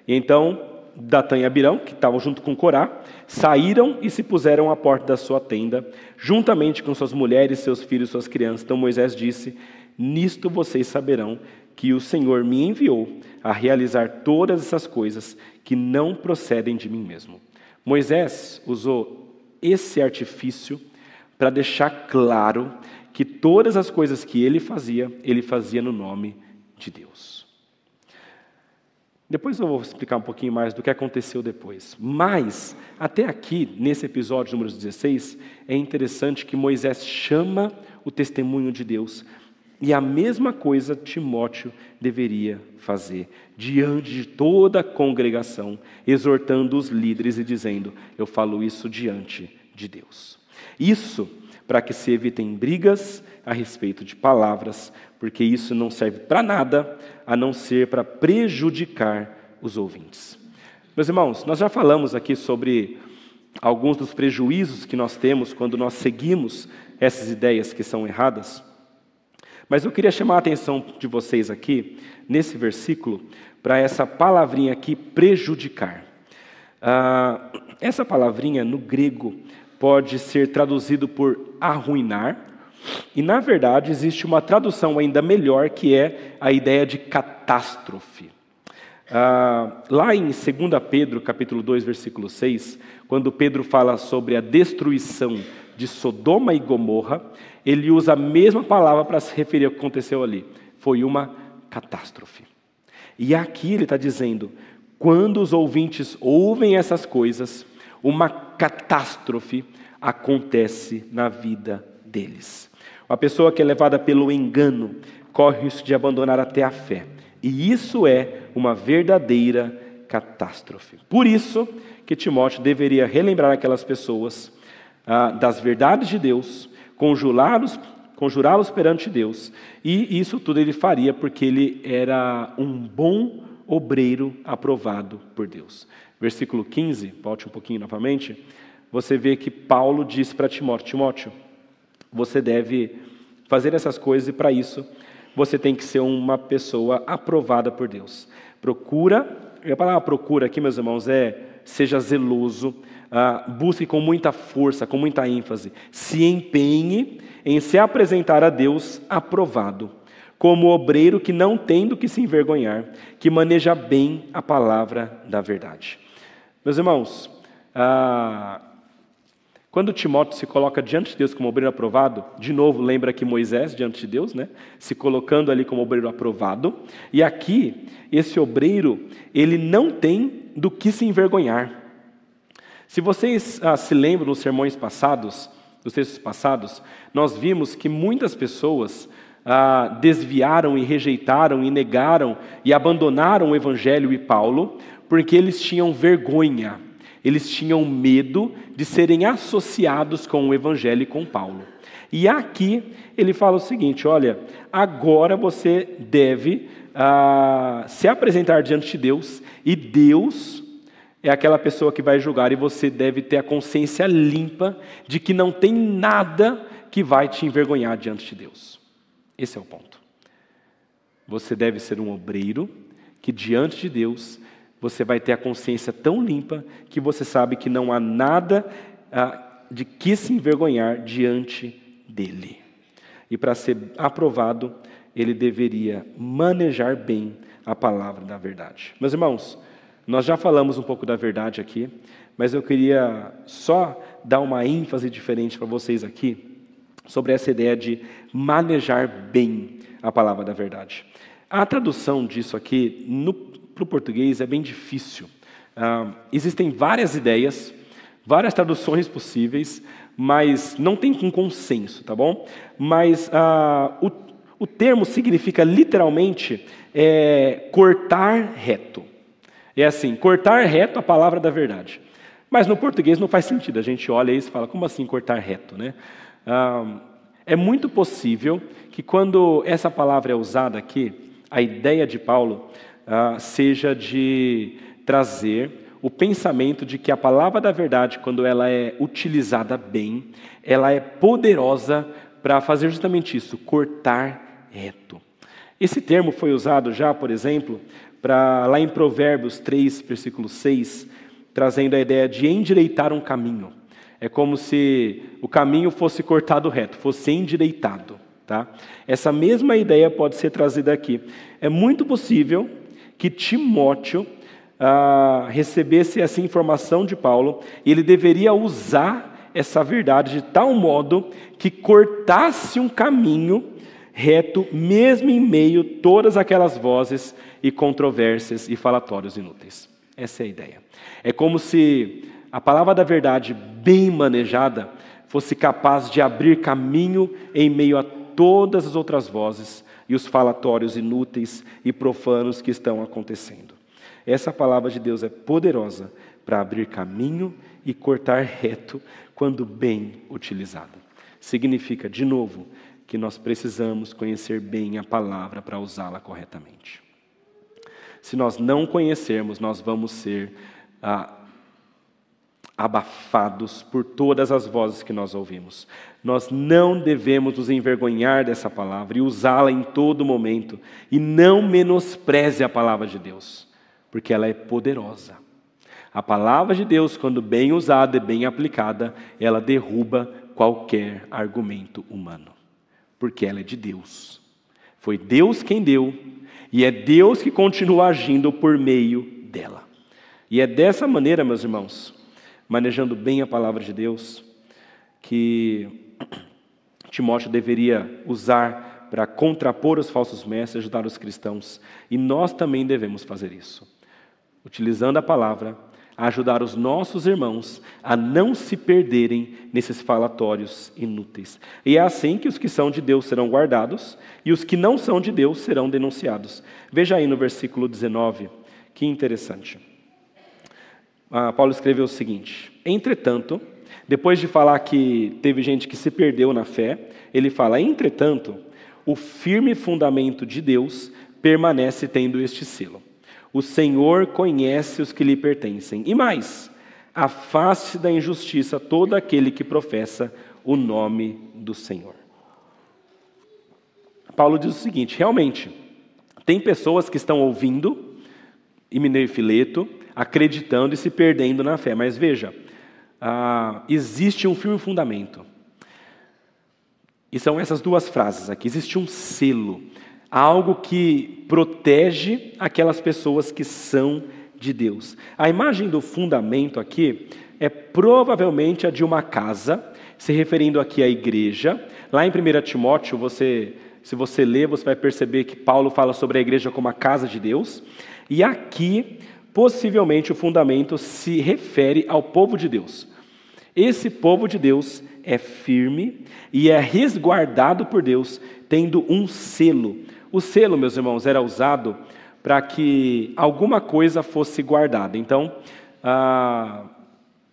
E então, Datã e Abirão, que estavam junto com Corá, saíram e se puseram à porta da sua tenda, juntamente com suas mulheres, seus filhos e suas crianças. Então Moisés disse: Nisto vocês saberão que o Senhor me enviou a realizar todas essas coisas que não procedem de mim mesmo. Moisés usou esse artifício para deixar claro que todas as coisas que ele fazia, ele fazia no nome de Deus. Depois eu vou explicar um pouquinho mais do que aconteceu depois. Mas, até aqui, nesse episódio número 16, é interessante que Moisés chama o testemunho de Deus e a mesma coisa Timóteo deveria fazer, diante de toda a congregação, exortando os líderes e dizendo: Eu falo isso diante de Deus. Isso para que se evitem brigas a respeito de palavras, porque isso não serve para nada a não ser para prejudicar os ouvintes. Meus irmãos, nós já falamos aqui sobre alguns dos prejuízos que nós temos quando nós seguimos essas ideias que são erradas. Mas eu queria chamar a atenção de vocês aqui, nesse versículo, para essa palavrinha aqui, prejudicar. Ah, essa palavrinha no grego pode ser traduzido por arruinar, e na verdade existe uma tradução ainda melhor que é a ideia de catástrofe. Ah, lá em 2 Pedro, capítulo 2, versículo 6, quando Pedro fala sobre a destruição de Sodoma e Gomorra, ele usa a mesma palavra para se referir ao que aconteceu ali. Foi uma catástrofe. E aqui ele está dizendo: quando os ouvintes ouvem essas coisas, uma catástrofe acontece na vida deles. Uma pessoa que é levada pelo engano corre o risco de abandonar até a fé. E isso é uma verdadeira catástrofe. Por isso que Timóteo deveria relembrar aquelas pessoas ah, das verdades de Deus, conjurá-los conjurá-los perante Deus. E isso tudo ele faria porque ele era um bom obreiro aprovado por Deus. Versículo 15, volte um pouquinho novamente. Você vê que Paulo diz para Timóteo: Timóteo, você deve fazer essas coisas e para isso você tem que ser uma pessoa aprovada por Deus. Procura, a palavra procura aqui, meus irmãos, é seja zeloso, ah, busque com muita força, com muita ênfase, se empenhe em se apresentar a Deus aprovado, como obreiro que não tem do que se envergonhar, que maneja bem a palavra da verdade. Meus irmãos, ah, quando Timóteo se coloca diante de Deus como obreiro aprovado, de novo lembra que Moisés diante de Deus, né, se colocando ali como obreiro aprovado, e aqui esse obreiro ele não tem do que se envergonhar. Se vocês ah, se lembram nos sermões passados, nos textos passados, nós vimos que muitas pessoas ah, desviaram e rejeitaram e negaram e abandonaram o Evangelho e Paulo porque eles tinham vergonha, eles tinham medo de serem associados com o Evangelho e com Paulo. E aqui ele fala o seguinte: olha, agora você deve ah, se apresentar diante de Deus e Deus é aquela pessoa que vai julgar e você deve ter a consciência limpa de que não tem nada que vai te envergonhar diante de Deus. Esse é o ponto. Você deve ser um obreiro que diante de Deus você vai ter a consciência tão limpa que você sabe que não há nada ah, de que se envergonhar diante dele. E para ser aprovado, ele deveria manejar bem a palavra da verdade. Meus irmãos, nós já falamos um pouco da verdade aqui, mas eu queria só dar uma ênfase diferente para vocês aqui sobre essa ideia de manejar bem a palavra da verdade. A tradução disso aqui para o português é bem difícil. Ah, existem várias ideias, várias traduções possíveis, mas não tem um consenso, tá bom? Mas ah, o, O termo significa literalmente é, cortar reto. É assim, cortar reto a palavra da verdade. Mas no português não faz sentido. A gente olha isso e fala, como assim cortar reto? Né? Ah, é muito possível que quando essa palavra é usada aqui, a ideia de Paulo ah, seja de trazer o pensamento de que a palavra da verdade, quando ela é utilizada bem, ela é poderosa para fazer justamente isso, cortar reto. Esse termo foi usado já, por exemplo, para lá em Provérbios 3, versículo 6, trazendo a ideia de endireitar um caminho. É como se o caminho fosse cortado reto, fosse endireitado. Tá? Essa mesma ideia pode ser trazida aqui. É muito possível que Timóteo ah, recebesse essa informação de Paulo e ele deveria usar essa verdade de tal modo que cortasse um caminho reto, mesmo em meio todas aquelas vozes e controvérsias e falatórios inúteis. Essa é a ideia. É como se a palavra da verdade, bem manejada, fosse capaz de abrir caminho em meio a todas as outras vozes e os falatórios inúteis e profanos que estão acontecendo. Essa palavra de Deus é poderosa para abrir caminho e cortar reto quando bem utilizada. Significa, de novo, que nós precisamos conhecer bem a palavra para usá-la corretamente. Se nós não conhecermos, nós vamos ser ah, abafados por todas as vozes que nós ouvimos. Nós não devemos nos envergonhar dessa palavra e usá-la em todo momento, e não menospreze a palavra de Deus, porque ela é poderosa. A palavra de Deus, quando bem usada e bem aplicada, ela derruba qualquer argumento humano porque ela é de Deus. Foi Deus quem deu, e é Deus que continua agindo por meio dela. E é dessa maneira, meus irmãos, manejando bem a palavra de Deus, que Timóteo deveria usar para contrapor os falsos mestres, ajudar os cristãos. E nós também devemos fazer isso, utilizando a palavra ajudar os nossos irmãos a não se perderem nesses falatórios inúteis. E é assim que os que são de Deus serão guardados e os que não são de Deus serão denunciados. Veja aí no versículo 19, que interessante. Ah, Paulo escreveu o seguinte: Entretanto, depois de falar que teve gente que se perdeu na fé, ele fala: Entretanto, o firme fundamento de Deus permanece tendo este selo o Senhor conhece os que lhe pertencem. E mais, afaste da injustiça todo aquele que professa o nome do Senhor. Paulo diz o seguinte: realmente, tem pessoas que estão ouvindo Imineu Fileto, acreditando e se perdendo na fé, mas veja, ah, existe um firme fundamento. E são essas duas frases aqui: existe um selo algo que protege aquelas pessoas que são de Deus. A imagem do fundamento aqui é provavelmente a de uma casa, se referindo aqui à igreja. Lá em 1 Timóteo, você, se você ler, você vai perceber que Paulo fala sobre a igreja como a casa de Deus. E aqui, possivelmente, o fundamento se refere ao povo de Deus. Esse povo de Deus é firme e é resguardado por Deus, tendo um selo, o selo, meus irmãos, era usado para que alguma coisa fosse guardada. Então, ah,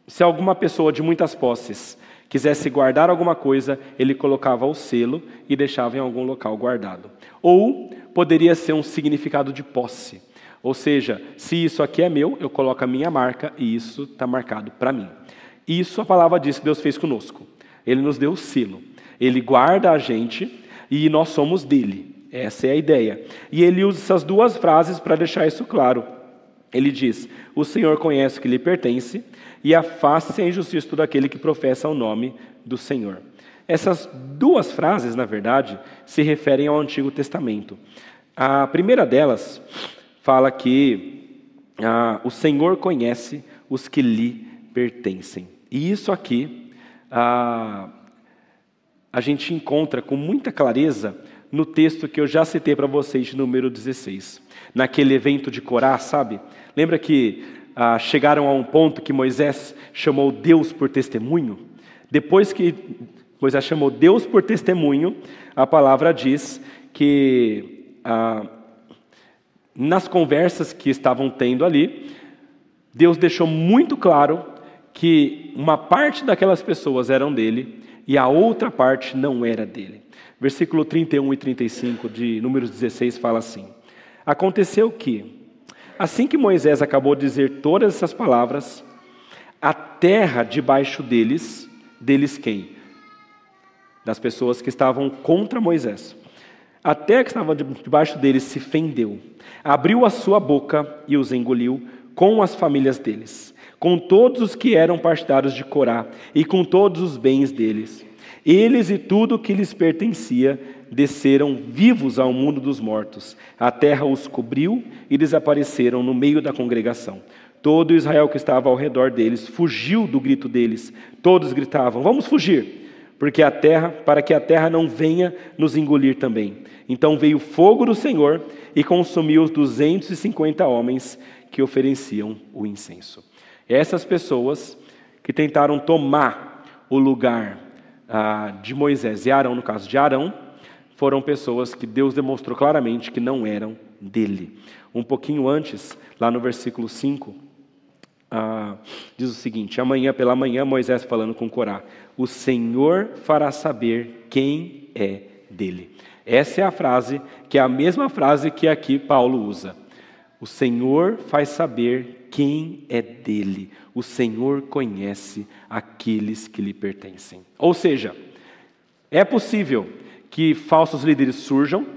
se alguma pessoa de muitas posses quisesse guardar alguma coisa, ele colocava o selo e deixava em algum local guardado. Ou poderia ser um significado de posse. Ou seja, se isso aqui é meu, eu coloco a minha marca e isso está marcado para mim. Isso a palavra diz que Deus fez conosco. Ele nos deu o selo. Ele guarda a gente e nós somos dele. Essa é a ideia. E ele usa essas duas frases para deixar isso claro. Ele diz: O Senhor conhece o que lhe pertence e afaste-se a injustiça todo aquele que professa o nome do Senhor. Essas duas frases, na verdade, se referem ao Antigo Testamento. A primeira delas fala que ah, o Senhor conhece os que lhe pertencem. E isso aqui ah, a gente encontra com muita clareza no texto que eu já citei para vocês, número 16. Naquele evento de Corá, sabe? Lembra que ah, chegaram a um ponto que Moisés chamou Deus por testemunho? Depois que Moisés chamou Deus por testemunho, a palavra diz que ah, nas conversas que estavam tendo ali, Deus deixou muito claro que uma parte daquelas pessoas eram dele e a outra parte não era dele. Versículo 31 e 35 de Números 16 fala assim: Aconteceu que, assim que Moisés acabou de dizer todas essas palavras, a terra debaixo deles, deles quem? Das pessoas que estavam contra Moisés. A terra que estava debaixo deles se fendeu, abriu a sua boca e os engoliu com as famílias deles, com todos os que eram partidários de Corá e com todos os bens deles. Eles e tudo o que lhes pertencia desceram vivos ao mundo dos mortos. A terra os cobriu e desapareceram no meio da congregação. Todo Israel que estava ao redor deles fugiu do grito deles. Todos gritavam: Vamos fugir, porque a terra, para que a terra não venha nos engolir também. Então veio o fogo do Senhor e consumiu os 250 homens que ofereciam o incenso. Essas pessoas que tentaram tomar o lugar ah, de Moisés e Arão, no caso de Arão, foram pessoas que Deus demonstrou claramente que não eram dele. Um pouquinho antes, lá no versículo 5, ah, diz o seguinte: Amanhã pela manhã, Moisés falando com Corá: O Senhor fará saber quem é dele. Essa é a frase que é a mesma frase que aqui Paulo usa. O Senhor faz saber quem é dele. O Senhor conhece aqueles que lhe pertencem. Ou seja, é possível que falsos líderes surjam,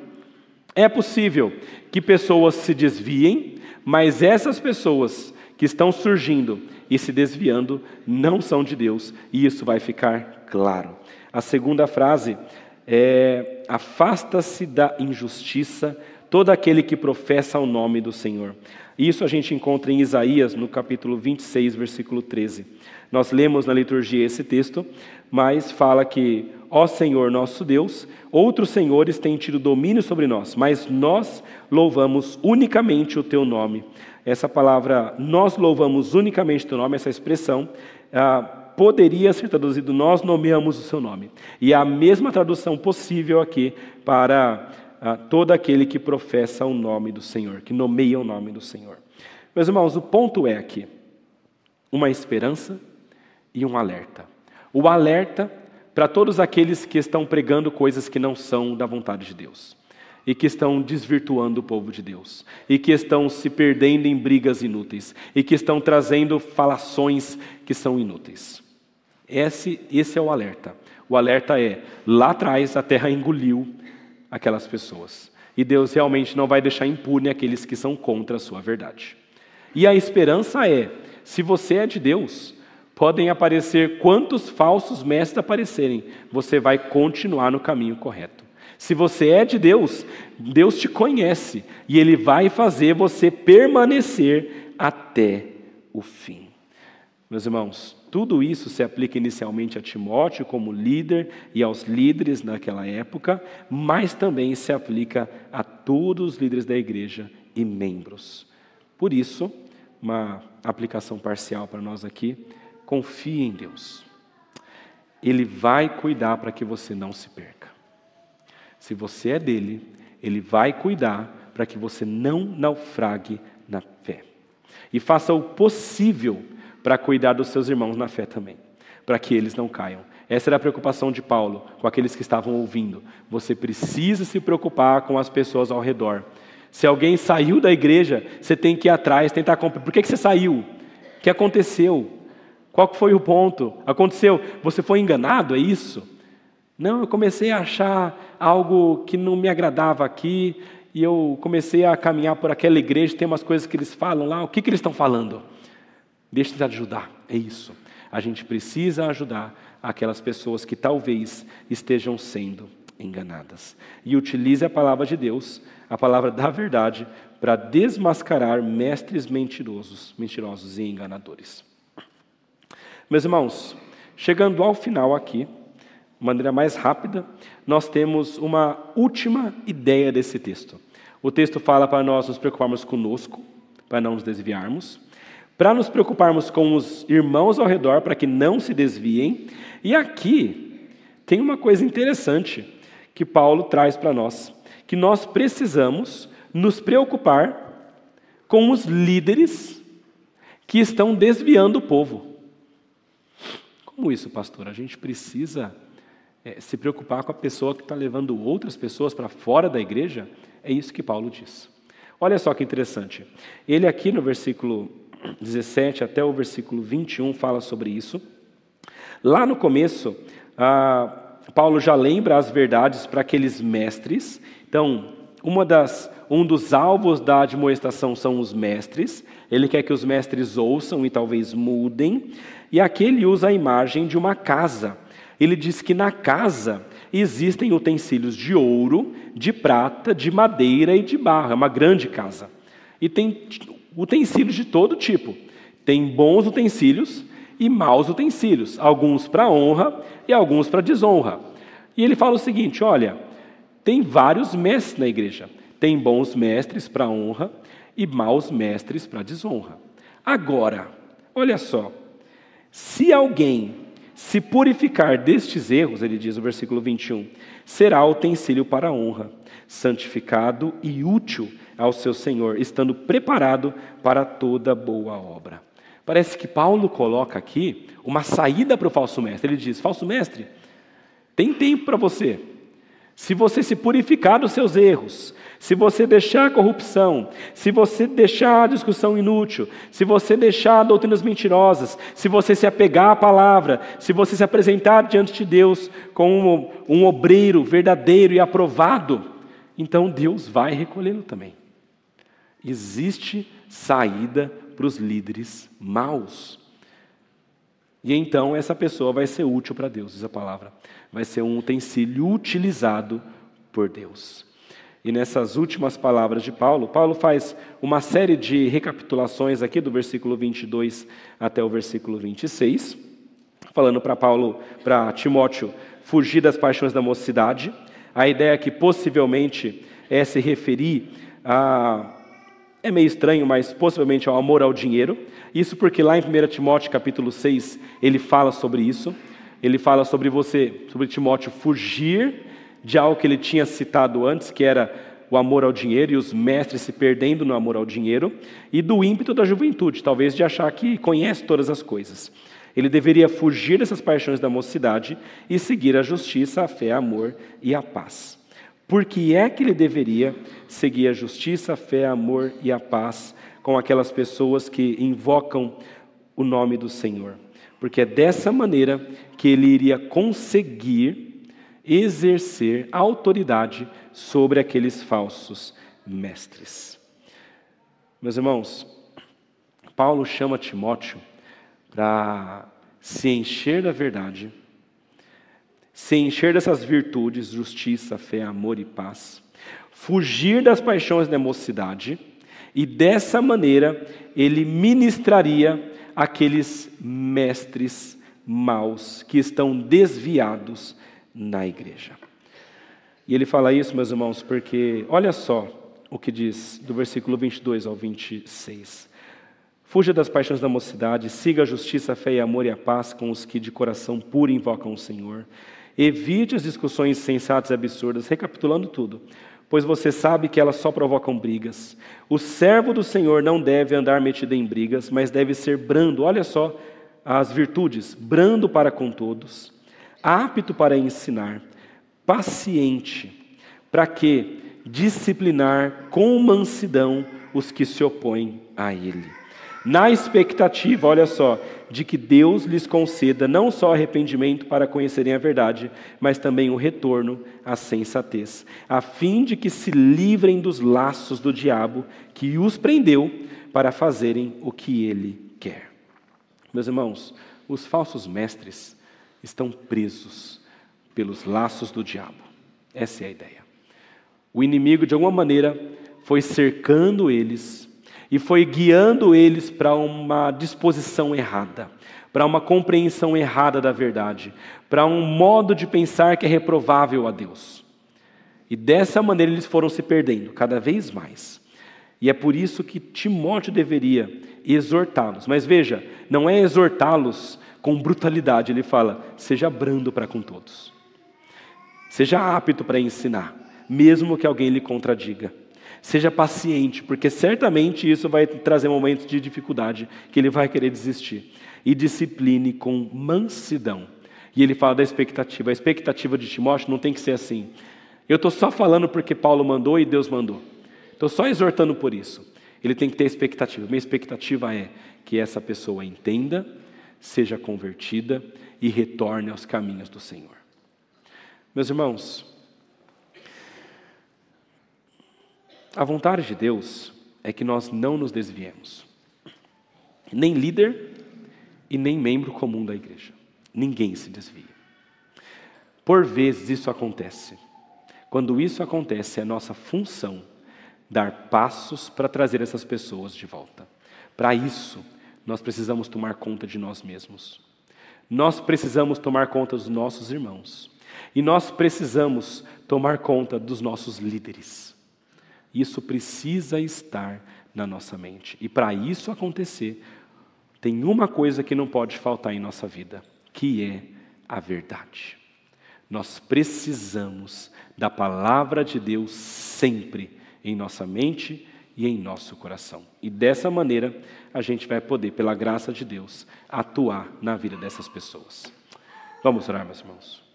é possível que pessoas se desviem, mas essas pessoas que estão surgindo e se desviando não são de Deus, e isso vai ficar claro. A segunda frase é: afasta-se da injustiça todo aquele que professa o nome do Senhor. Isso a gente encontra em Isaías, no capítulo 26, versículo 13. Nós lemos na liturgia esse texto, mas fala que, ó Senhor nosso Deus, outros senhores têm tido domínio sobre nós, mas nós louvamos unicamente o teu nome. Essa palavra, nós louvamos unicamente teu nome, essa expressão, ah, poderia ser traduzido, nós nomeamos o seu nome. E é a mesma tradução possível aqui para a todo aquele que professa o nome do Senhor, que nomeia o nome do Senhor. Meus irmãos, o ponto é aqui uma esperança e um alerta. O alerta para todos aqueles que estão pregando coisas que não são da vontade de Deus e que estão desvirtuando o povo de Deus, e que estão se perdendo em brigas inúteis, e que estão trazendo falações que são inúteis. Esse, esse é o alerta. O alerta é: lá atrás a terra engoliu aquelas pessoas. E Deus realmente não vai deixar impune aqueles que são contra a sua verdade. E a esperança é: se você é de Deus, podem aparecer quantos falsos mestres aparecerem, você vai continuar no caminho correto. Se você é de Deus, Deus te conhece e Ele vai fazer você permanecer até o fim. Meus irmãos, tudo isso se aplica inicialmente a Timóteo como líder e aos líderes naquela época, mas também se aplica a todos os líderes da igreja e membros. Por isso, uma aplicação parcial para nós aqui, confie em Deus. Ele vai cuidar para que você não se perca. Se você é dele, ele vai cuidar para que você não naufrague na fé. E faça o possível para cuidar dos seus irmãos na fé também, para que eles não caiam. Essa era a preocupação de Paulo com aqueles que estavam ouvindo. Você precisa se preocupar com as pessoas ao redor. Se alguém saiu da igreja, você tem que ir atrás, tentar compreender. Por que, que você saiu? O que aconteceu? Qual foi o ponto? Aconteceu? Você foi enganado? É isso? Não, eu comecei a achar algo que não me agradava aqui e eu comecei a caminhar por aquela igreja. Tem umas coisas que eles falam lá. O que, que eles estão falando? Deixa de ajudar, é isso. A gente precisa ajudar aquelas pessoas que talvez estejam sendo enganadas. E utilize a palavra de Deus, a palavra da verdade, para desmascarar mestres mentirosos, mentirosos e enganadores. Meus irmãos, chegando ao final aqui, maneira mais rápida, nós temos uma última ideia desse texto. O texto fala para nós nos preocuparmos conosco, para não nos desviarmos para nos preocuparmos com os irmãos ao redor, para que não se desviem. E aqui tem uma coisa interessante que Paulo traz para nós, que nós precisamos nos preocupar com os líderes que estão desviando o povo. Como isso, pastor? A gente precisa é, se preocupar com a pessoa que está levando outras pessoas para fora da igreja? É isso que Paulo diz. Olha só que interessante. Ele aqui no versículo 17 até o versículo 21 fala sobre isso. Lá no começo, ah, Paulo já lembra as verdades para aqueles mestres. Então, uma das, um dos alvos da admoestação são os mestres. Ele quer que os mestres ouçam e talvez mudem. E aqui ele usa a imagem de uma casa. Ele diz que na casa existem utensílios de ouro, de prata, de madeira e de barro. É uma grande casa. E tem utensílios de todo tipo. Tem bons utensílios e maus utensílios, alguns para honra e alguns para desonra. E ele fala o seguinte: olha, tem vários mestres na igreja. Tem bons mestres para honra e maus mestres para desonra. Agora, olha só, se alguém se purificar destes erros, ele diz no versículo 21, será utensílio para honra, santificado e útil ao seu Senhor, estando preparado para toda boa obra. Parece que Paulo coloca aqui uma saída para o falso mestre. Ele diz: falso mestre, tem tempo para você. Se você se purificar dos seus erros, se você deixar a corrupção, se você deixar a discussão inútil, se você deixar doutrinas mentirosas, se você se apegar à palavra, se você se apresentar diante de Deus como um, um obreiro verdadeiro e aprovado, então Deus vai recolhê-lo também. Existe saída para os líderes maus. E então essa pessoa vai ser útil para Deus, diz a palavra. Vai ser um utensílio utilizado por Deus. E nessas últimas palavras de Paulo, Paulo faz uma série de recapitulações aqui do versículo 22 até o versículo 26, falando para Paulo, para Timóteo, fugir das paixões da mocidade. A ideia é que possivelmente é se referir a é meio estranho, mas possivelmente ao amor ao dinheiro. Isso porque lá em 1 Timóteo capítulo 6, ele fala sobre isso. Ele fala sobre você, sobre Timóteo fugir de algo que ele tinha citado antes, que era o amor ao dinheiro e os mestres se perdendo no amor ao dinheiro, e do ímpeto da juventude, talvez de achar que conhece todas as coisas. Ele deveria fugir dessas paixões da mocidade e seguir a justiça, a fé, amor e a paz. Por que é que ele deveria seguir a justiça, a fé, amor e a paz com aquelas pessoas que invocam o nome do Senhor? Porque é dessa maneira que ele iria conseguir exercer autoridade sobre aqueles falsos mestres. Meus irmãos, Paulo chama Timóteo para se encher da verdade, se encher dessas virtudes, justiça, fé, amor e paz, fugir das paixões da mocidade, e dessa maneira ele ministraria aqueles mestres maus que estão desviados na igreja. E ele fala isso, meus irmãos, porque olha só o que diz do versículo 22 ao 26. Fuja das paixões da mocidade, siga a justiça, a fé e amor e a paz com os que de coração puro invocam o Senhor. Evite as discussões sensatas e absurdas, recapitulando tudo, pois você sabe que elas só provocam brigas. O servo do Senhor não deve andar metido em brigas, mas deve ser brando. Olha só as virtudes: brando para com todos apto para ensinar, paciente, para que disciplinar com mansidão os que se opõem a ele. Na expectativa, olha só, de que Deus lhes conceda não só arrependimento para conhecerem a verdade, mas também o retorno à sensatez, a fim de que se livrem dos laços do diabo que os prendeu para fazerem o que ele quer. Meus irmãos, os falsos mestres estão presos pelos laços do diabo. Essa é a ideia. O inimigo, de alguma maneira, foi cercando eles e foi guiando eles para uma disposição errada, para uma compreensão errada da verdade, para um modo de pensar que é reprovável a Deus. E dessa maneira eles foram se perdendo cada vez mais. E é por isso que Timóteo deveria exortá-los. Mas veja, não é exortá-los com brutalidade, ele fala: seja brando para com todos, seja apto para ensinar, mesmo que alguém lhe contradiga. Seja paciente, porque certamente isso vai trazer momentos de dificuldade, que ele vai querer desistir. E discipline com mansidão. E ele fala da expectativa. A expectativa de Timóteo não tem que ser assim. Eu estou só falando porque Paulo mandou e Deus mandou. Estou só exortando por isso. Ele tem que ter expectativa. Minha expectativa é que essa pessoa entenda, seja convertida e retorne aos caminhos do Senhor. Meus irmãos, a vontade de Deus é que nós não nos desviemos. Nem líder e nem membro comum da igreja. Ninguém se desvia. Por vezes isso acontece. Quando isso acontece, é nossa função dar passos para trazer essas pessoas de volta. Para isso, nós precisamos tomar conta de nós mesmos. Nós precisamos tomar conta dos nossos irmãos. E nós precisamos tomar conta dos nossos líderes. Isso precisa estar na nossa mente. E para isso acontecer, tem uma coisa que não pode faltar em nossa vida, que é a verdade. Nós precisamos da palavra de Deus sempre em nossa mente e em nosso coração. E dessa maneira, a gente vai poder, pela graça de Deus, atuar na vida dessas pessoas. Vamos orar, meus irmãos.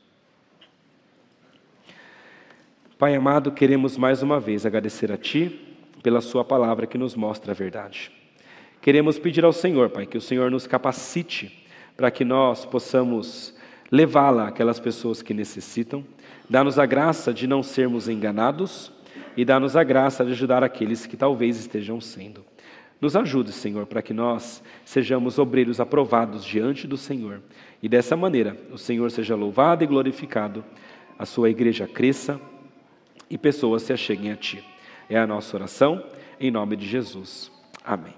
Pai amado, queremos mais uma vez agradecer a Ti pela Sua palavra que nos mostra a verdade. Queremos pedir ao Senhor, Pai, que o Senhor nos capacite para que nós possamos levá-la àquelas pessoas que necessitam. Dá-nos a graça de não sermos enganados e dá-nos a graça de ajudar aqueles que talvez estejam sendo. Nos ajude, Senhor, para que nós sejamos obreiros aprovados diante do Senhor e dessa maneira o Senhor seja louvado e glorificado, a sua igreja cresça e pessoas se acheguem a Ti. É a nossa oração, em nome de Jesus. Amém.